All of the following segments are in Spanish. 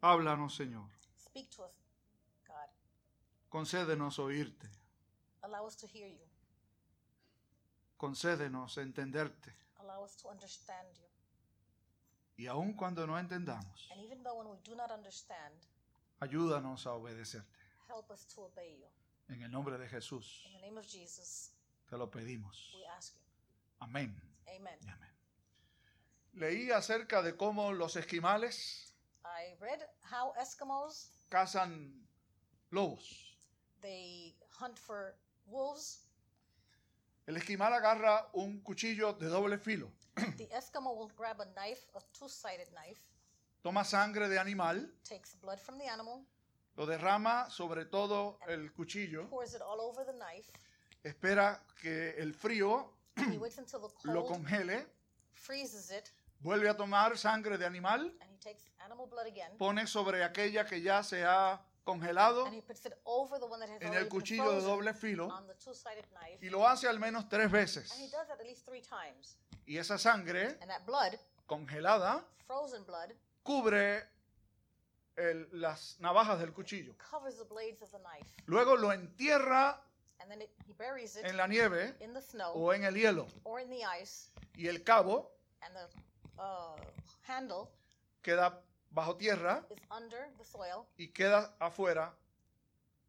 Háblanos, Señor. Speak to us, God. Concédenos oírte. Allow us to hear you. Concédenos entenderte. Allow us to understand you. Y aun cuando no entendamos, And even though when we do not understand, ayúdanos a obedecerte. help us to obey you. En el nombre de Jesús In the name of Jesus, te lo pedimos. we ask you. Amén. Amen. y amén. Leí acerca de cómo los esquimales I read how Eskimos cazan lobos. they hunt for wolves. El esquimal agarra un cuchillo de doble filo, the Eskimo will grab a knife, a two-sided knife, toma sangre de animal, takes blood from the animal, lo derrama sobre todo el cuchillo, pours it all over the knife. espera que el frío lo congele, freezes it, vuelve a tomar sangre de animal, and he takes animal blood again, pone sobre aquella que ya se ha congelado and he puts it over the one that has en el cuchillo de doble filo on the two-sided knife, y lo hace al menos tres veces. and he does that at least three times. Y esa sangre And that blood, congelada frozen blood, cubre el- las navajas del cuchillo. covers the blades of the knife, Luego lo entierra and then it, he buries it en la nieve in the snow o en el hielo. or in the ice, Y el cabo and the uh, handle queda bajo tierra is under the soil, y queda afuera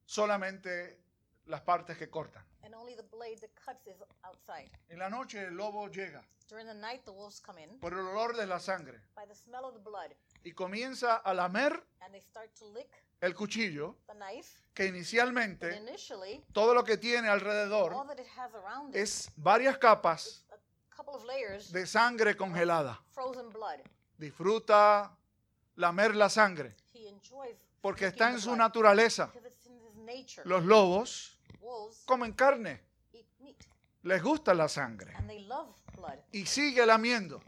solamente las partes que cortan. and only the blade that cuts is outside. En la noche el lobo llega During the night, the wolves come in por el olor de la sangre by the smell of the blood, y comienza a lamer and they start to lick el cuchillo the knife. que inicialmente initially, todo lo que tiene alrededor es varias capas de sangre congelada. frozen blood. Disfruta lamer la sangre porque está en su naturaleza. Los lobos comen carne, les gusta la sangre y sigue lamiendo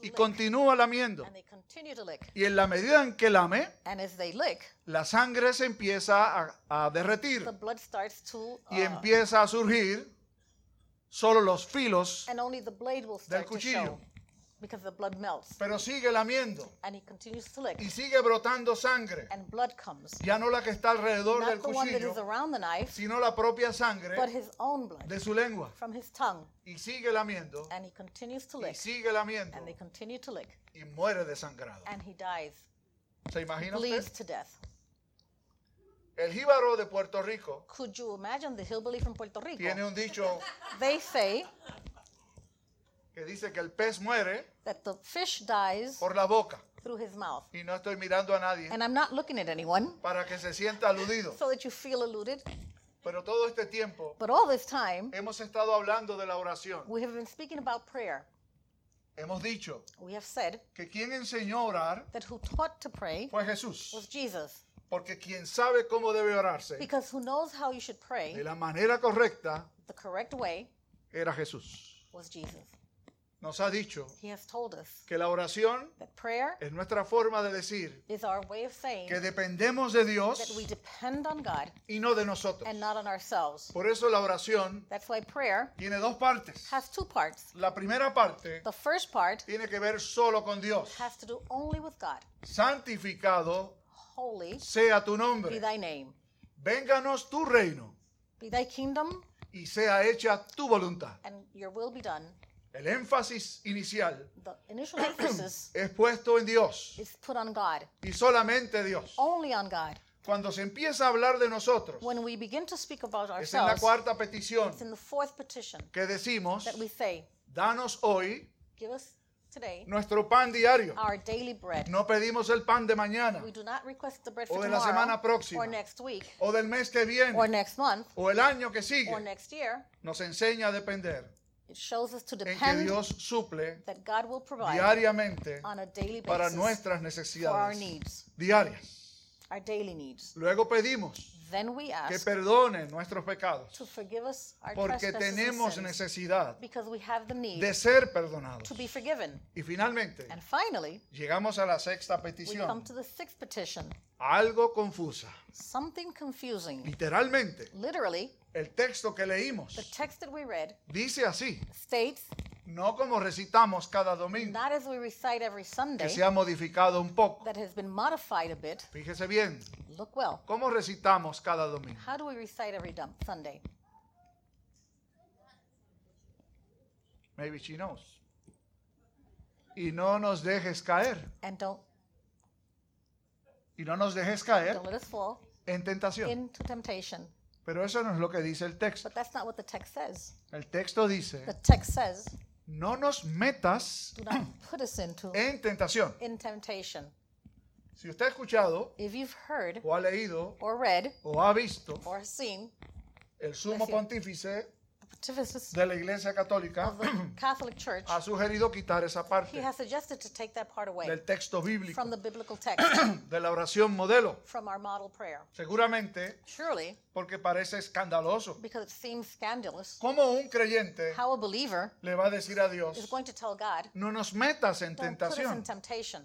y continúa lamiendo. Y en la medida en que lame, la sangre se empieza a, a derretir y uh, empieza a surgir solo los filos, and only the blade will start to cuchillo. show because the blood melts, pero sigue lamiendo and he continues to lick, y sigue brotando sangre. and blood comes. Ya no la que está alrededor del Not the one that is cuchillo, around the knife, sino la propia sangre but his own blood de su lengua. from his tongue, Y sigue lamiendo and he continues to y lick, sigue lamiendo and they continue to lick, y muere desangrado. and he dies, ¿Se imagina bleeds usted? to death. El jíbaro de Puerto Rico Could you imagine the hillbilly from Puerto Rico? tiene un dicho They say que dice que el pez muere that the fish dies por la boca. through his mouth. Y no estoy mirando a nadie And I'm not looking at anyone para que se sienta aludido. so that you feel eluded. Pero todo este tiempo But all this time, hemos estado hablando de la oración. we have been speaking about prayer. Hemos dicho We have said que quien enseñó a orar that who taught to pray fue Jesús. was Jesus. Porque quien sabe cómo debe orarse Because who knows how you should de pray la manera correcta the correct way era Jesús. was Jesus. Nos ha dicho He has told us que la oración that prayer es nuestra forma de decir is our way of saying que dependemos de that Dios we depend on God y no de nosotros. and not on ourselves. Por eso la oración That's why prayer tiene dos partes. has two parts. La primera parte The first part tiene que ver solo con Dios. has to do only with God. Santificado Holy sea tu be nombre. thy name. Vénganos tu reino Be thy kingdom y sea hecha tu voluntad. and your will be done. El énfasis inicial The initial emphasis es puesto en Dios is put on God, y solamente Dios. only on God. Cuando se empieza a hablar de nosotros, When we begin to speak about es en la cuarta petición it's in the fourth petition que decimos, that we say, danos hoy Give us today nuestro pan diario. our daily bread. No pedimos el pan de mañana We do not request the bread O for de la tomorrow semana próxima. or next week o del mes que or viene next month o el año que or sigue. next year. Nos enseña a depender It shows us to en que depend Dios suple that God will provide diariamente on a daily para basis nuestras for our necesidades needs, diarias. Our daily needs. Luego pedimos Then we que ask perdone nuestros pecados to forgive us our porque trespasses and tenemos sins necesidad because we have the need de ser perdonados. to be forgiven. Y finalmente, And finally, llegamos a la sexta we come petición, to the sixth petition, algo confusa. something confusing. Literalmente, Literally, el texto que leímos the text that we read dice así, states, No como recitamos cada domingo, not as we recite every que Sunday, se ha modificado un poco. that has been modified a bit. Fíjese bien, Look well. ¿cómo recitamos cada domingo? How do we recite every Sunday? Maybe she knows. Y no nos dejes caer. And don't Y no nos dejes caer don't let us fall en tentación. into temptation. Pero eso no es lo que dice el texto. But that's not what the text says. El texto dice, The text says, no nos metas do not put us into en tentación. in temptation. Si usted ha escuchado If you've heard o ha leído or read o ha visto or seen el sumo you. pontífice de la Iglesia Católica Church, ha sugerido quitar esa parte has suggested to take that part away del texto bíblico, from the biblical text, de la oración modelo. from our model prayer. Seguramente Surely, porque parece escandaloso. ¿Cómo un creyente how a believer le va a decir a is Dios, going to tell God, no nos metas en tentación? temptation.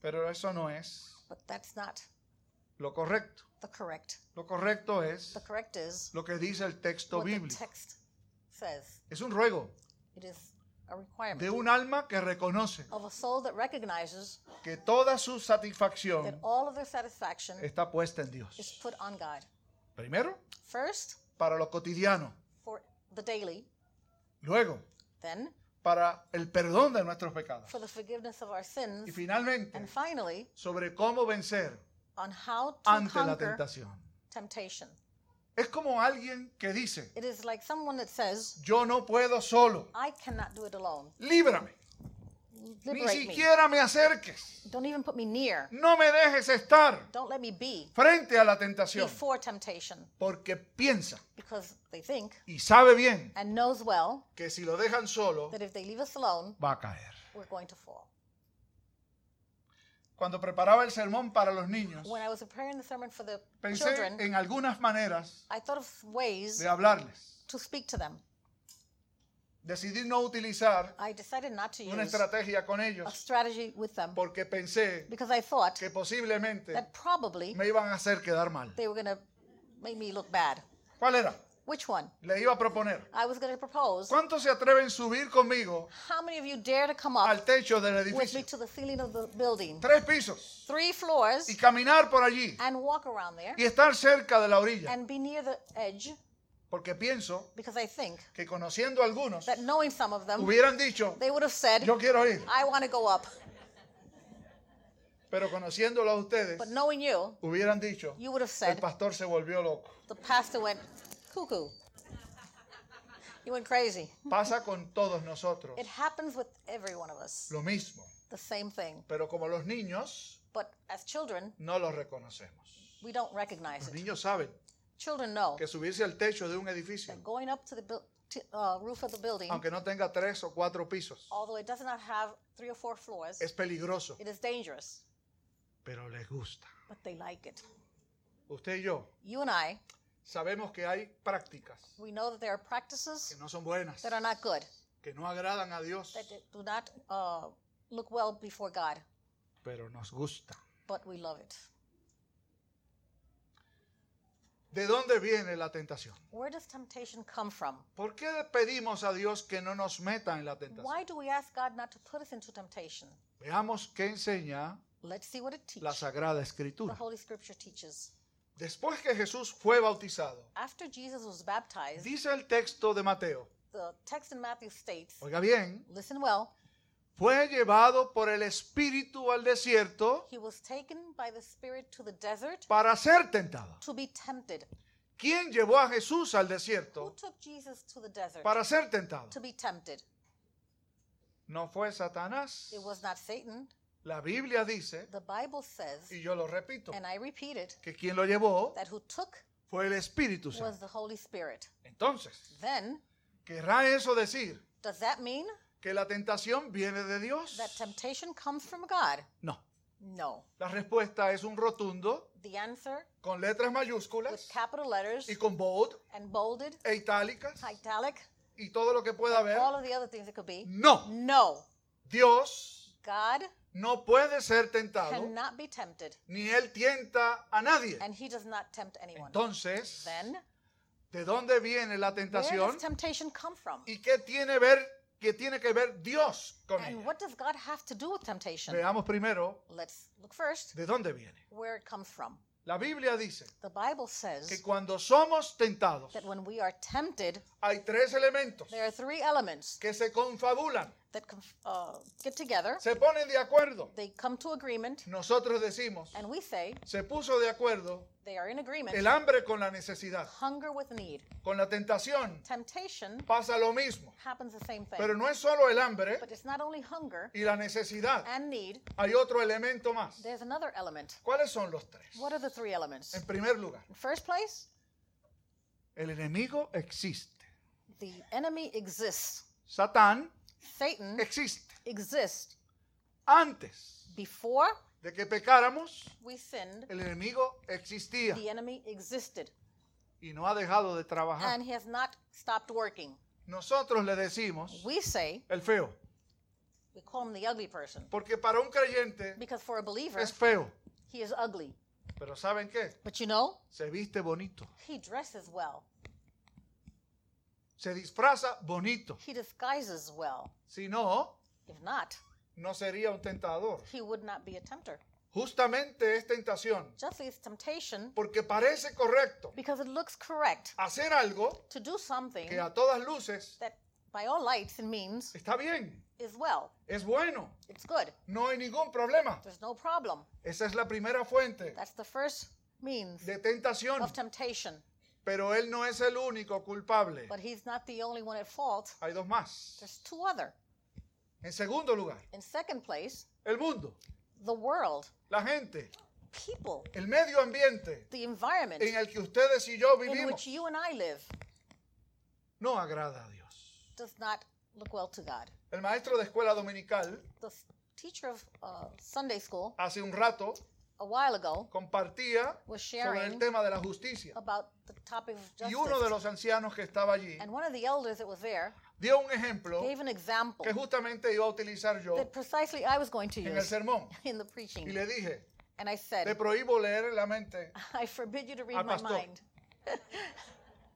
Pero eso no es But that's not lo correcto. the correct. Lo correcto es The correct is lo que dice el texto what the bíblico. text says. Es un ruego It is a requirement de un alma que reconoce of a soul that recognizes que toda su that satisfacción all of their satisfaction está puesta en is Dios. put on God. Primero, First, para lo cotidiano. for the daily, Luego, then para el perdón de nuestros pecados. for the forgiveness of our Y sins, finalmente, and finally, sobre cómo vencer on how to ante la conquer tentación. temptation. Es como alguien que dice, It is like someone that says, yo no puedo solo, I cannot do it alone. líbrame, ni Liberate me. siquiera me acerques, Don't even put me near. no me dejes estar Don't let me be frente a la tentación, before temptation. porque piensa Because they think y sabe bien and knows well que si lo dejan solo, that if they leave us alone, va a caer. we're going to fall. Cuando preparaba el sermón para los niños, When I was preparing the sermon for the pensé children, en algunas maneras I thought of ways de hablarles. to speak to them. Decidí no utilizar I decided not to una use estrategia con a ellos strategy with them porque pensé because I thought que posiblemente that probably me iban a hacer quedar mal. they were going to make me look bad. ¿Cuál era? Which one? Le iba a proponer. I was going to propose. ¿Cuántos se atreven a subir conmigo How many of you dare to come up al techo del with me edificio? to the ceiling of the building? Tres pisos. Three floors Y caminar por allí. and walk around there Y estar cerca de la orilla. and be near the edge Porque pienso because I think que conociendo a algunos, that knowing some of them, hubieran dicho, they would have said, yo quiero ir. I want to go up. Pero conociéndolo a ustedes, But knowing you, hubieran dicho, you would have el said, pastor se volvió loco. the pastor went cuckoo. He went crazy. Pasa con todos nosotros It happens with every one of us, lo mismo. the same thing. Pero como los niños, But as children, no los reconocemos. we don't recognize Los it. niños saben Children know que subirse al techo de un edificio, that going up to the buil- uh, roof of the building, aunque no tenga tres o cuatro pisos, although it does not have three or four floors, es peligroso, it is dangerous, pero les gusta. but they like it. Usted y yo You and I, sabemos que hay prácticas we know that there are practices que no son buenas, that are not good, que no agradan a Dios, that do not uh, look well before God, pero nos gusta. but we love it. ¿De dónde viene la tentación? Where does temptation come from? ¿Por qué pedimos a Dios que no nos meta en la tentación? Why do we ask God not to put us into temptation? Veamos qué enseña Let's see what it la teaches. Sagrada The Escritura. Holy Scripture teaches. Después que Jesús fue bautizado, After Jesus was baptized, dice el texto de Mateo, the text in Matthew states, oiga bien, listen well, fue llevado por el Espíritu al desierto he was taken by the Spirit to the desert para ser tentado. to be tempted. ¿Quién llevó a Jesús al Who desierto took Jesus to the desert para ser tentado? to be tempted? No fue Satanás. It was not Satan. La Biblia dice, The Bible says, y yo lo repito, and I repeat it, que quien lo llevó that who took fue el Espíritu was Santo. the Holy Spirit. Entonces, Then, ¿querrá eso decir does that mean que la tentación viene de Dios? that temptation comes from God? No. No. La respuesta es un rotundo The answer con letras with mayúsculas capital letters y con bold and bolded, e itálicas italic, y todo lo que pueda haber. all of the other things it could be. No. No. Dios God no puede ser tentado cannot be tempted, ni él tienta a nadie. and he does not tempt anyone. Entonces, Then, ¿de dónde viene la where tentación temptation come from? y qué tiene ver que tiene que ver Dios con And ella? what does God have to do with temptation? Veamos primero Let's look first de dónde viene. where it comes from. La Biblia dice The Bible que says cuando somos tentados that when we are tempted, hay tres elementos there are three elements que se confabulan, that uh, get together. se ponen de acuerdo. They come to agreement, Nosotros decimos, and we say se puso de acuerdo they are in agreement. el hambre con la necesidad. Hunger with need. Con la tentación Temptation pasa lo mismo. happens the same thing. Pero no es solo el hambre But it's not only hunger y la necesidad. and need, Hay otro elemento más. there's another element. ¿Cuáles son los tres? What are the three elements? En primer lugar, In first place, el enemigo existe. the enemy exists. Satán Satan existe. exists. Antes Before de que pecáramos, we sinned, el enemigo existía the enemy existed. y no ha dejado de trabajar. And he has not stopped working. Nosotros le decimos We say, el feo, we call him the ugly person. porque para un creyente Because for a believer, es feo. he is ugly. Pero ¿saben qué? But you know, Se viste bonito, he dresses well, se disfraza bonito. he disguises well. Si no, If not, no sería un tentador. he would not be a tempter. Justamente es tentación, Justly, it's temptation porque parece correcto because it looks correct hacer algo to do something que a todas luces that, by all lights, it means está bien, is well. es bueno, It's good. no hay ningún problema. There's no problem. Esa es la primera fuente That's the first means de tentación, of temptation. Pero él no es el único culpable. But he's not the only one at fault. Hay dos más. There's two other. En segundo lugar, In second place, el mundo, the world, la gente, people, el medio ambiente the environment en el que ustedes y yo in vivimos which you and I live no agrada a Dios. does not look well to God. El maestro de escuela dominical The s- teacher of uh, Sunday school hace un rato a while ago compartía was sobre el tema de la justicia. about the topic of Y uno de justice. los ancianos que estaba allí And one of the elders that was there dio un ejemplo gave an example que justamente iba a utilizar yo that precisely I was going to en el sermón. in the Y preaching. le dije, And I te said, prohíbo leer la mente. I forbid you to read Al my mind.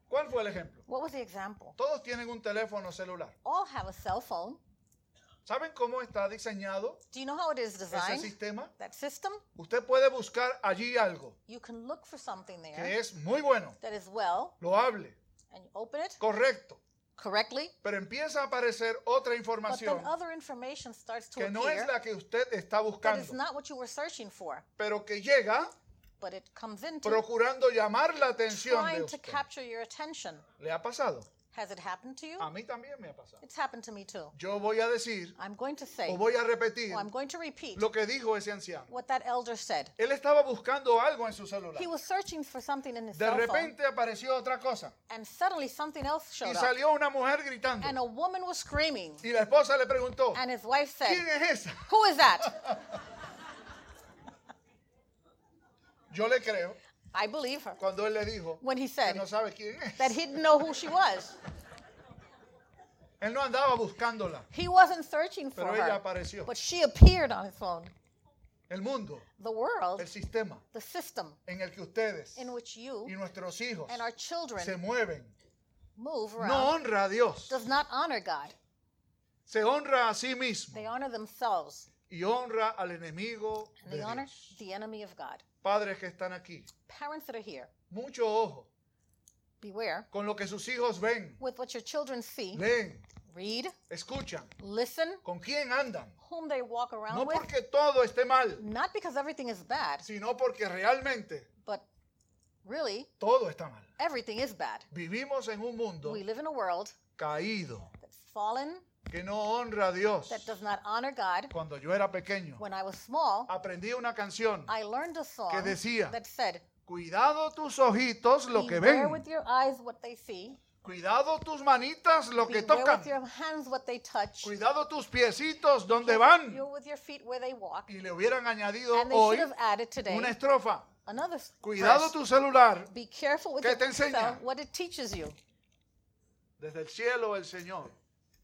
¿Cuál fue el ejemplo? What was the example? Todos tienen un teléfono celular. All have a cell phone. ¿Saben cómo está diseñado Do you know how it is ese designed? sistema? That system? Usted puede buscar allí algo You can look for something que there es muy bueno, that is well, loable, and you open it correcto, correctly, pero empieza a aparecer otra but información then other information starts to que no es appear la que usted está that is buscando, not what you were searching for, pero que llega but it comes into procurando llamar la atención de trying to usted. capture your attention. ¿Le ha pasado? Has it happened to you? A mí también me ha pasado. It's happened to me too. Yo voy a decir I'm going to say, o voy a repetir I'm going to repeat lo que dijo ese anciano. what that elder said. Él estaba buscando algo en su celular. He was searching for something in his De cell phone, repente apareció otra cosa and suddenly something else y showed up. salió una mujer gritando. And a woman was screaming, Y la esposa le preguntó, and his wife said, ¿quién es esa? Who is that? Yo le creo I believe her. cuando él le dijo When he que said no sabe quién es. that he didn't know who she was. Él no andaba buscándola. He wasn't searching for Pero ella her, apareció. but she appeared on his phone. El mundo, The world, el sistema the system en el que ustedes in which you y nuestros hijos and our se children mueven move no around honra a Dios, does not honor God. se honra a sí mismo They honor themselves, y honra al enemigo and de they honor Dios. the enemy of God. Padres que están aquí, Parents that are here, mucho ojo beware con lo que sus hijos ven, with what your children see, leen, read, escuchan, listen, con quién andan. whom they walk around No with, porque todo esté mal, not because everything is bad, sino porque realmente but really todo está mal. everything is bad. Vivimos en un mundo We live in a world caído. that's fallen, que no honra a Dios. that does not honor God. Cuando yo era pequeño, When I was small, aprendí una canción. I learned a song que decía, that said, Cuidado tus ojitos lo que Beware ven. with your eyes what they see, Cuidado tus manitas lo que beware tocan. with your hands what they touch, Cuidado tus piecitos donde van. you with your feet where they walk. Y le hubieran añadido And they hoy should have added today una estrofa. another s- Cuidado verse. tu celular. Be careful with ¿Qué your te enseña? cell, what it teaches you. Desde el cielo el Señor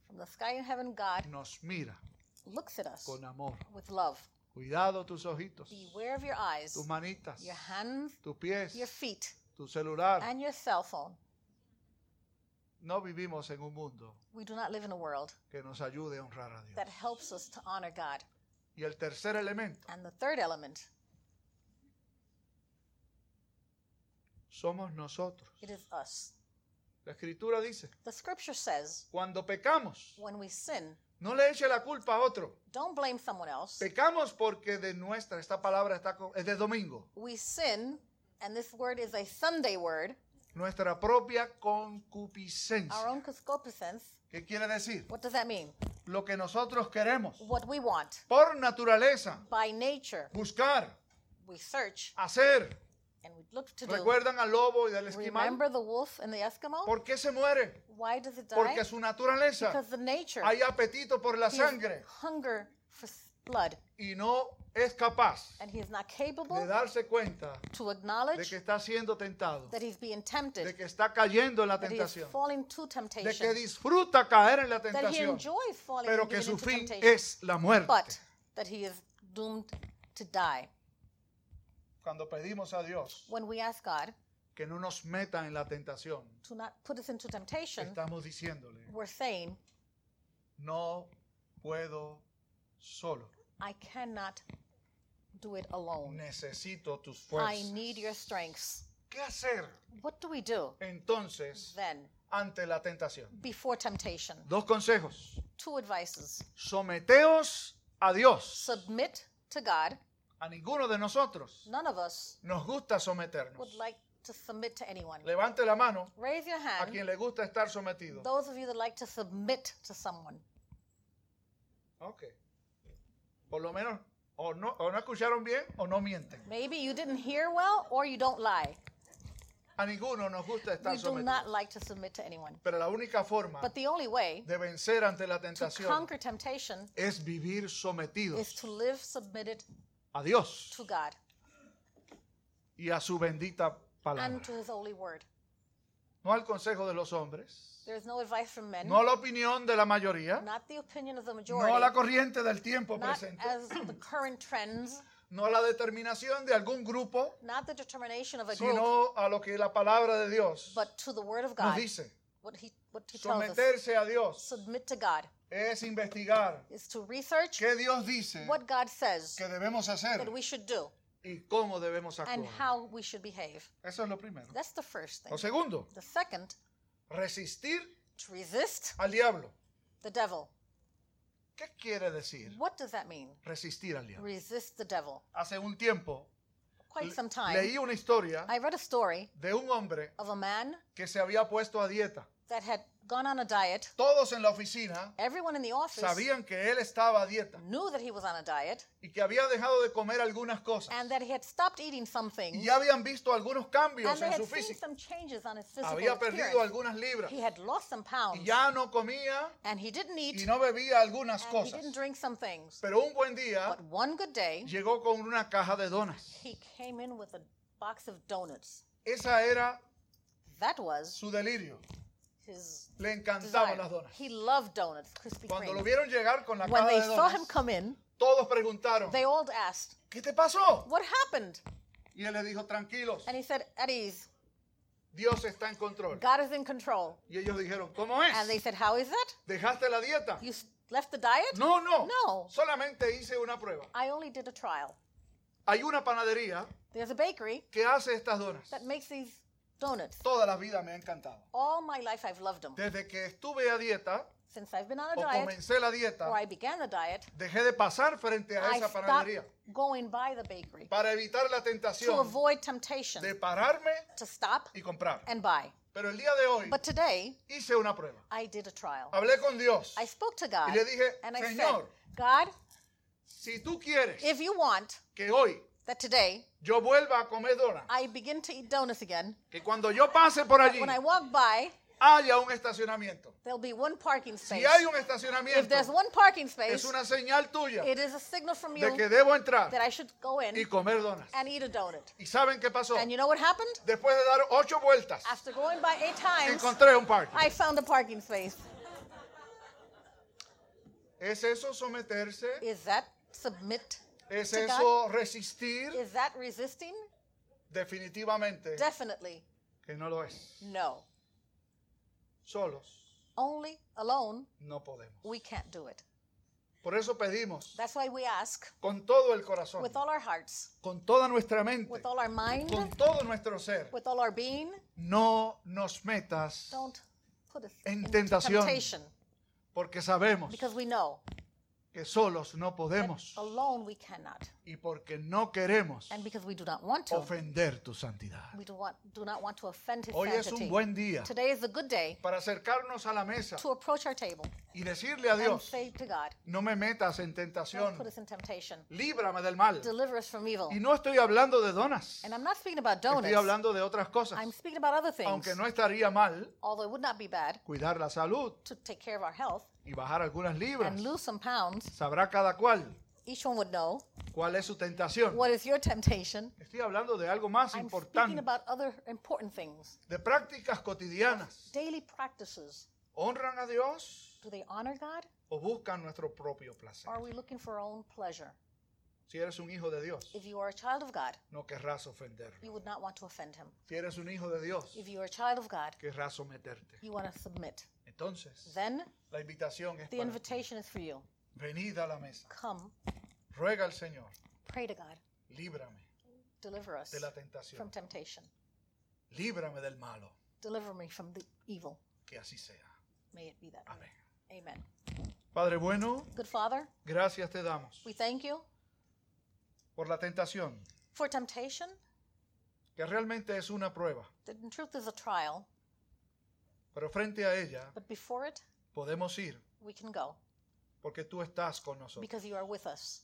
From the sky in heaven, God nos mira looks at us con amor. with love. Cuidado tus ojitos, Beware of your eyes, tus manitas, your hands, tus pies, your feet, tu celular. and your cell phone. no vivimos en un mundo We do not live in a world que nos ayude a honrar a Dios. that helps us to honor God. Y el tercer elemento, And the third element, somos nosotros. it is us. La escritura dice, The scripture says cuando pecamos, when we sin, no le eche la culpa a otro. don't blame someone else. Pecamos porque de nuestra, esta palabra está, es de domingo, We sin, and this word is a Sunday word, nuestra propia our concupiscencia. own concupiscence. ¿Qué quiere decir? What does that mean? Lo que nosotros queremos, What we want. por naturaleza, By nature, buscar, we search hacer. And we look to. ¿Recuerdan al lobo y del esquimal? Remember the wolf and the Eskimo? ¿Por qué se muere? Why does it die? Porque su naturaleza Because the nature hay apetito por la he has sangre hunger for s- blood, y no es capaz and he is not de capable darse cuenta to de acknowledge que está siendo tentado, that he's being de tempted, que está cayendo en la that he is tentación, falling to de que temptation, disfruta caer en la that he tentación, enjoys falling pero que giving su into fin temptation, es la muerte. but that he is doomed to die. Cuando pedimos a Dios When we ask God que no nos meta en la tentación, to not put us into temptation, estamos diciéndole, we're saying, no puedo solo, I cannot do it alone. necesito tus I fuerzas. need your strengths. ¿Qué hacer What do we do entonces then ante la tentación? before temptation? Dos consejos. Two advices. Someteos a Dios. Submit to God. A ninguno de nosotros None of us nos gusta someternos. would like to submit to anyone. Levante la mano Raise your a hand. quien le gusta estar sometido. Those of you that like to submit to someone. Ok. Por lo menos, o no, o no escucharon bien o no mienten. Maybe you didn't hear well or you don't lie. A ninguno nos gusta estar We do not like to submit to anyone. Pero la única forma But the only way de vencer ante la to tentación conquer temptation es vivir is sometidos to live submitted a Dios to God y a su bendita palabra. and to his holy word. No al consejo de los hombres, There's no advice from men, no a la opinión de la mayoría, not the opinion of the no majority, a la corriente del tiempo not presente, as the current trends, no a la determinación de algún grupo, not the determination of a group, sino a lo que la palabra de Dios but to the word of nos God. dice. What he, what he tells us. Someterse a Dios Submit to God es investigar is to research qué Dios dice what God says que debemos hacer that we should do y cómo debemos and actuar. how we should behave. Eso es lo primero. That's the first thing. Lo segundo, The second, resistir to resist al diablo. the devil. ¿Qué quiere decir What does that mean? resistir al diablo? Resist the devil. Hace un tiempo Quite some leí time, una historia I read a story de un hombre of a man que se había puesto a dieta. that had gone on a diet. Todos en la oficina Everyone in the office sabían que él estaba a dieta knew that he was on a diet y que había dejado de comer algunas cosas. and that he had stopped eating some Y ya habían visto algunos cambios and they en had su seen físico. some changes on his physical Había perdido appearance. algunas libras He had lost some y pounds ya no comía and he didn't eat y no bebía algunas and he cosas. didn't drink some things. Pero un buen día But one good day, llegó con una caja de donas. he came in with a box of donuts. Esa era That was su delirio. his Le encantaban las donas. He loved donuts, Krispy Cuando lo Kreme. vieron llegar con la When caja they de saw him come in, todos preguntaron, they all asked, ¿qué te pasó? What happened? Y él le dijo, tranquilos, And he said, At ease, Dios está en control. God is in control. Y ellos dijeron, ¿cómo And they es? said, How is that? ¿Dejaste la dieta? You s- left the diet? No, no. No. Solamente hice una prueba. I only did a trial. Hay una panadería There's a bakery que hace estas donas. that makes these donuts. Toda la vida me ha encantado. All my life I've loved them. Desde que estuve a dieta Since I've been on a o diet, comencé la dieta, or I began the diet, dejé de pasar frente a I esa stopped panadería going by the bakery para evitar la to tentación avoid temptation, de pararme to stop y comprar. and buy. Pero el día de hoy But today, hice una prueba. I did a trial. Hablé con Dios. I spoke to God Y le dije, and I said, Señor, God, si tú quieres if you want que hoy that today yo vuelva a comer donas, I begin to eat donuts again, que cuando yo pase por allí when I walk by, haya un estacionamiento. there'll be one parking space. Si hay un If there's estacionamiento, one parking space, es una señal tuya it is a signal from de you que debo entrar that I should go y in comer donas. and eat a donut. ¿Y saben qué pasó? And you know what happened? Después de dar ocho vueltas, After going by eight times, encontré un parque. I found a parking space. ¿Es eso someterse? Is that submit? ¿Es to eso resistir? Is that resisting? Definitivamente Definitely que no lo es. no. solos Only alone, no podemos. we can't do it. Por eso pedimos That's why we ask con todo el corazón, with all our hearts, con toda nuestra mente, with all our mind, con todo nuestro ser, with all our being, no nos metas don't put us En in tentación. temptation porque sabemos because we know que solos no podemos alone we cannot. y porque no queremos And because we do not want to, ofender tu santidad. we do, want, do not want to offend his Hoy es sanctity. un buen día Today is a good day para acercarnos a la mesa to approach our table y decirle a and Dios, say to God, no me metas en don't tentación, put us in temptation. líbrame del mal. Deliver us from evil. Y no estoy hablando de donas, And I'm not speaking about estoy donuts. hablando de otras cosas. I'm speaking about other things. Aunque no estaría mal Although it would not be bad cuidar la salud to take care of our health y bajar algunas libras. and lose some pounds, Sabrá cada cual each one would know cuál es su tentación. what is your temptation. Estoy hablando de algo más I'm speaking importante, about other important things. de prácticas cotidianas. Daily practices. ¿Honran a Dios Do they honor God? o buscan nuestro propio placer? Or are we looking for our own pleasure? Si eres un hijo de Dios, If you are a child of God, no querrás ofenderlo. you would not want to offend him. Si eres un hijo de Dios, If you are a child of God, querrás someterte. you want to submit. Entonces, Then la invitación es the para ti. invitation is for you. Venid a la mesa. Come, Ruega al Señor, pray to God, líbrame deliver us de la from tentación. temptation. Líbrame del malo. Deliver me from the evil. Que así sea. May it be that way. Amén. Amen. Padre bueno, Good Father, gracias te damos we thank you por la tentación, for temptation que realmente es una prueba, that in truth is a trial, pero frente a ella but before it, podemos ir we can go. porque tú estás con nosotros. Because you are with us.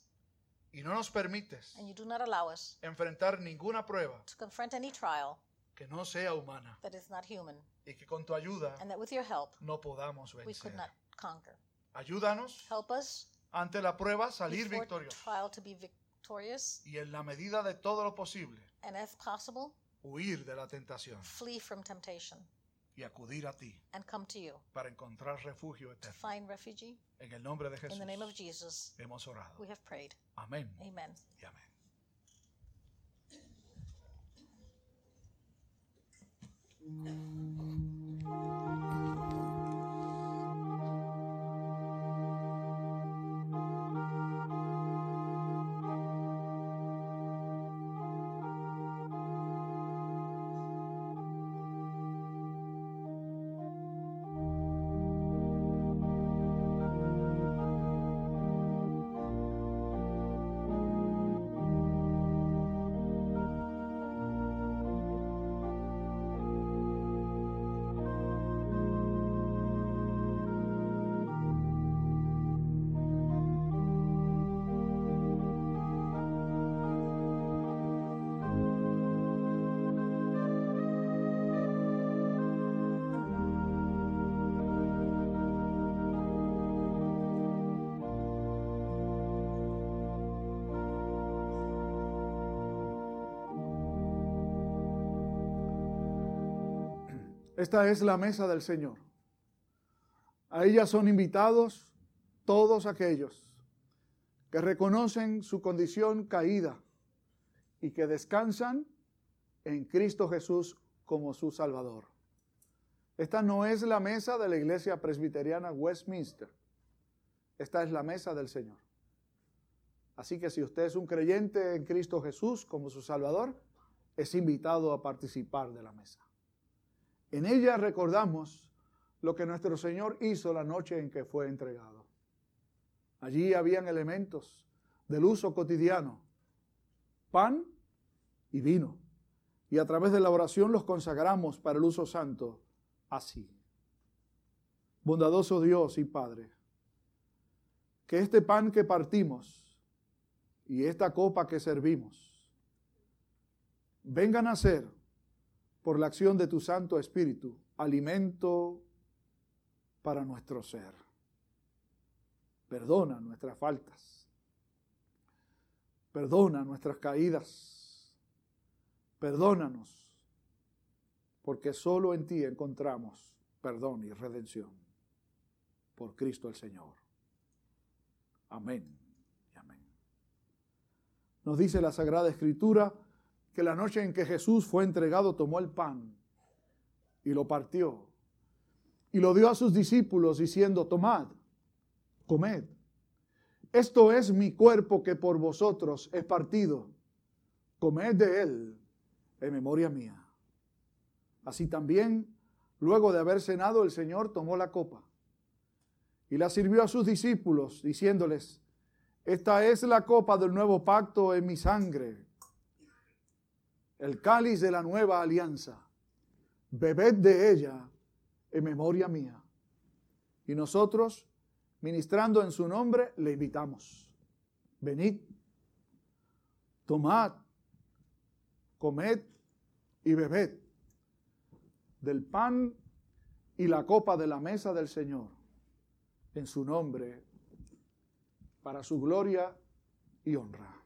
Y no nos permites and you do not allow us enfrentar ninguna prueba to confront any trial que no sea humana that is not human. y que con tu ayuda and that with your help no podamos we vencer. could not conquer. Ayúdanos Help us ante la prueba salir before victoriosos trial to be victorious y en la medida de todo lo posible and as possible huir de la tentación. flee from temptation y acudir a ti and come to you para encontrar refugio to eterno. find refuge En el nombre de in Jesús the name of Jesus. hemos orado. We have prayed. Amén Amen. y amén. Esta es la mesa del Señor. A ella son invitados todos aquellos que reconocen su condición caída y que descansan en Cristo Jesús como su Salvador. Esta no es la mesa de la iglesia presbiteriana Westminster. Esta es la mesa del Señor. Así que si usted es un creyente en Cristo Jesús como su Salvador, es invitado a participar de la mesa. En ella recordamos lo que nuestro Señor hizo la noche en que fue entregado. Allí habían elementos del uso cotidiano, pan y vino. Y a través de la oración los consagramos para el uso santo así. Bondadoso Dios y Padre, que este pan que partimos y esta copa que servimos vengan a ser por la acción de tu Santo Espíritu, alimento para nuestro ser. Perdona nuestras faltas. Perdona nuestras caídas. Perdónanos, porque solo en ti encontramos perdón y redención. Por Cristo el Señor. Amén y amén. Nos dice la Sagrada Escritura, que la noche en que Jesús fue entregado tomó el pan y lo partió y lo dio a sus discípulos diciendo, tomad, comed. Esto es mi cuerpo que por vosotros es partido. Comed de él en memoria mía. Así también, luego de haber cenado, el Señor tomó la copa y la sirvió a sus discípulos, diciéndoles, esta es la copa del nuevo pacto en mi sangre, el cáliz de la nueva alianza. Bebed de ella en memoria mía. Y nosotros, ministrando en su nombre, le invitamos. Venid, tomad, comed y bebed del pan y la copa de la mesa del Señor en su nombre, para su gloria y honra.